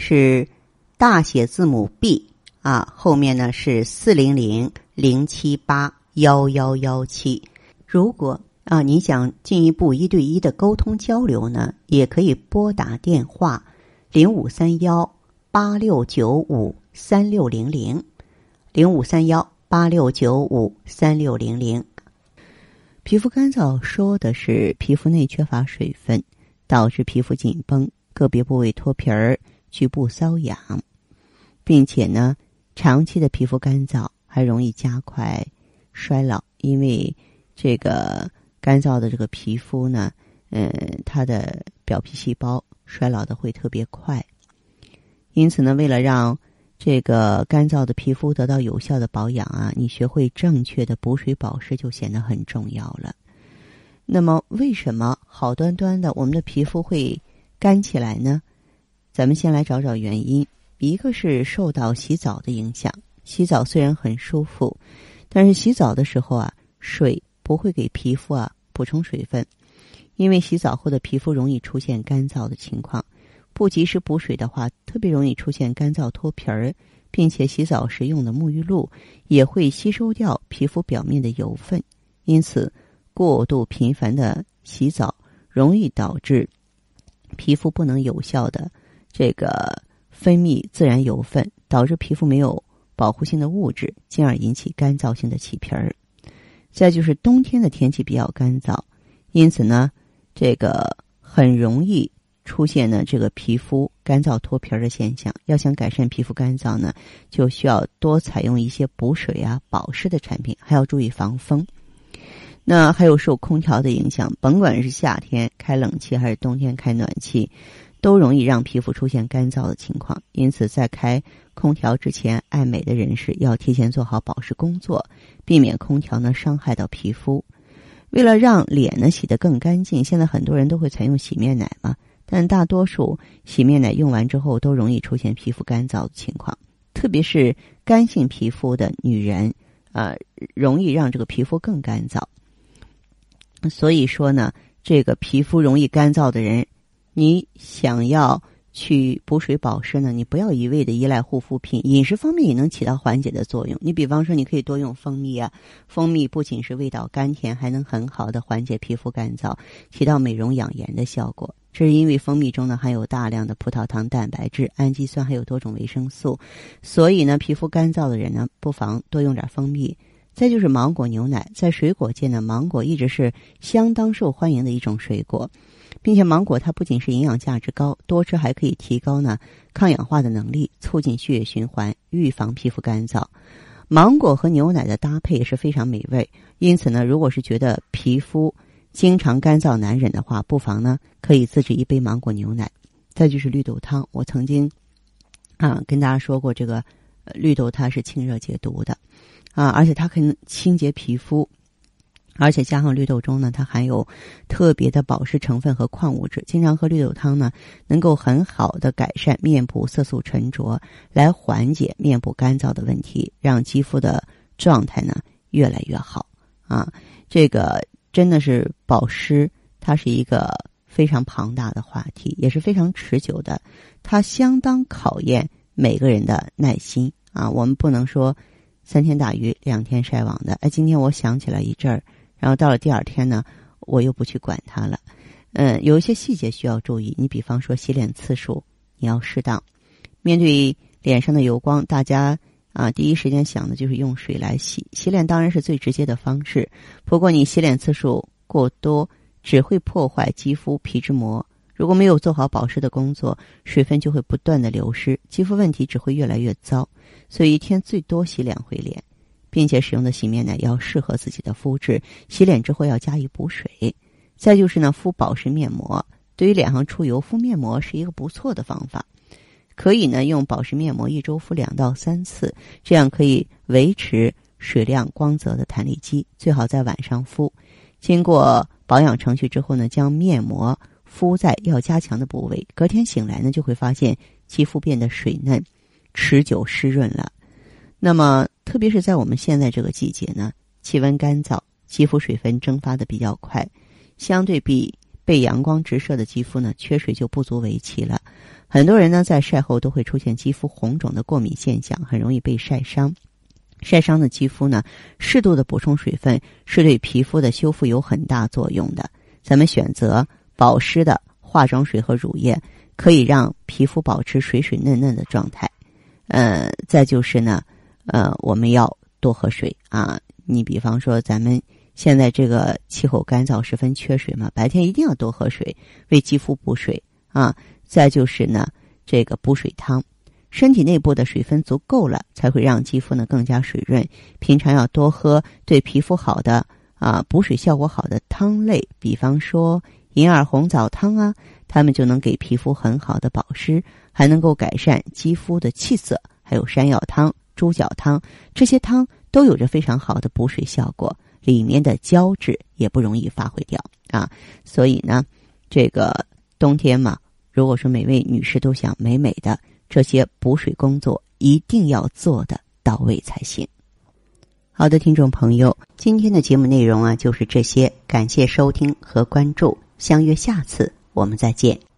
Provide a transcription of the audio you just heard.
是大写字母 B 啊，后面呢是四零零零七八幺幺幺七。如果啊你想进一步一对一的沟通交流呢，也可以拨打电话零五三幺八六九五三六零零零五三幺八六九五三六零零。皮肤干燥说的是皮肤内缺乏水分，导致皮肤紧绷，个别部位脱皮儿。局部瘙痒，并且呢，长期的皮肤干燥还容易加快衰老，因为这个干燥的这个皮肤呢，嗯，它的表皮细胞衰老的会特别快。因此呢，为了让这个干燥的皮肤得到有效的保养啊，你学会正确的补水保湿就显得很重要了。那么，为什么好端端的我们的皮肤会干起来呢？咱们先来找找原因，一个是受到洗澡的影响。洗澡虽然很舒服，但是洗澡的时候啊，水不会给皮肤啊补充水分，因为洗澡后的皮肤容易出现干燥的情况，不及时补水的话，特别容易出现干燥脱皮儿，并且洗澡时用的沐浴露也会吸收掉皮肤表面的油分，因此过度频繁的洗澡容易导致皮肤不能有效的。这个分泌自然油分，导致皮肤没有保护性的物质，进而引起干燥性的起皮儿。再就是冬天的天气比较干燥，因此呢，这个很容易出现呢这个皮肤干燥脱皮儿的现象。要想改善皮肤干燥呢，就需要多采用一些补水啊、保湿的产品，还要注意防风。那还有受空调的影响，甭管是夏天开冷气还是冬天开暖气。都容易让皮肤出现干燥的情况，因此在开空调之前，爱美的人士要提前做好保湿工作，避免空调呢伤害到皮肤。为了让脸呢洗得更干净，现在很多人都会采用洗面奶嘛，但大多数洗面奶用完之后都容易出现皮肤干燥的情况，特别是干性皮肤的女人，啊，容易让这个皮肤更干燥。所以说呢，这个皮肤容易干燥的人。你想要去补水保湿呢？你不要一味的依赖护肤品，饮食方面也能起到缓解的作用。你比方说，你可以多用蜂蜜啊，蜂蜜不仅是味道甘甜，还能很好的缓解皮肤干燥，起到美容养颜的效果。这是因为蜂蜜中呢含有大量的葡萄糖蛋白质、氨基酸，还有多种维生素，所以呢，皮肤干燥的人呢，不妨多用点蜂蜜。再就是芒果牛奶，在水果界呢，芒果一直是相当受欢迎的一种水果。并且芒果它不仅是营养价值高，多吃还可以提高呢抗氧化的能力，促进血液循环，预防皮肤干燥。芒果和牛奶的搭配也是非常美味。因此呢，如果是觉得皮肤经常干燥难忍的话，不妨呢可以自制一杯芒果牛奶。再就是绿豆汤，我曾经啊跟大家说过，这个绿豆它是清热解毒的啊，而且它可以清洁皮肤。而且加上绿豆中呢，它含有特别的保湿成分和矿物质。经常喝绿豆汤呢，能够很好的改善面部色素沉着，来缓解面部干燥的问题，让肌肤的状态呢越来越好。啊，这个真的是保湿，它是一个非常庞大的话题，也是非常持久的。它相当考验每个人的耐心啊。我们不能说三天打鱼两天晒网的。哎，今天我想起来一阵儿。然后到了第二天呢，我又不去管它了。嗯，有一些细节需要注意。你比方说洗脸次数，你要适当。面对脸上的油光，大家啊第一时间想的就是用水来洗。洗脸当然是最直接的方式，不过你洗脸次数过多，只会破坏肌肤皮脂膜。如果没有做好保湿的工作，水分就会不断的流失，肌肤问题只会越来越糟。所以一天最多洗两回脸。并且使用的洗面奶要适合自己的肤质，洗脸之后要加以补水。再就是呢，敷保湿面膜。对于脸上出油，敷面膜是一个不错的方法。可以呢用保湿面膜一周敷两到三次，这样可以维持水亮光泽的弹力肌，最好在晚上敷。经过保养程序之后呢，将面膜敷在要加强的部位，隔天醒来呢就会发现肌肤变得水嫩、持久湿润了。那么，特别是在我们现在这个季节呢，气温干燥，肌肤水分蒸发的比较快，相对比被阳光直射的肌肤呢，缺水就不足为奇了。很多人呢在晒后都会出现肌肤红肿的过敏现象，很容易被晒伤。晒伤的肌肤呢，适度的补充水分是对皮肤的修复有很大作用的。咱们选择保湿的化妆水和乳液，可以让皮肤保持水水嫩嫩的状态。呃，再就是呢。呃，我们要多喝水啊！你比方说，咱们现在这个气候干燥，十分缺水嘛，白天一定要多喝水，为肌肤补水啊。再就是呢，这个补水汤，身体内部的水分足够了，才会让肌肤呢更加水润。平常要多喝对皮肤好的啊，补水效果好的汤类，比方说银耳红枣汤啊，它们就能给皮肤很好的保湿，还能够改善肌肤的气色。还有山药汤。猪脚汤这些汤都有着非常好的补水效果，里面的胶质也不容易发挥掉啊。所以呢，这个冬天嘛，如果说每位女士都想美美的，这些补水工作一定要做的到位才行。好的，听众朋友，今天的节目内容啊就是这些，感谢收听和关注，相约下次我们再见。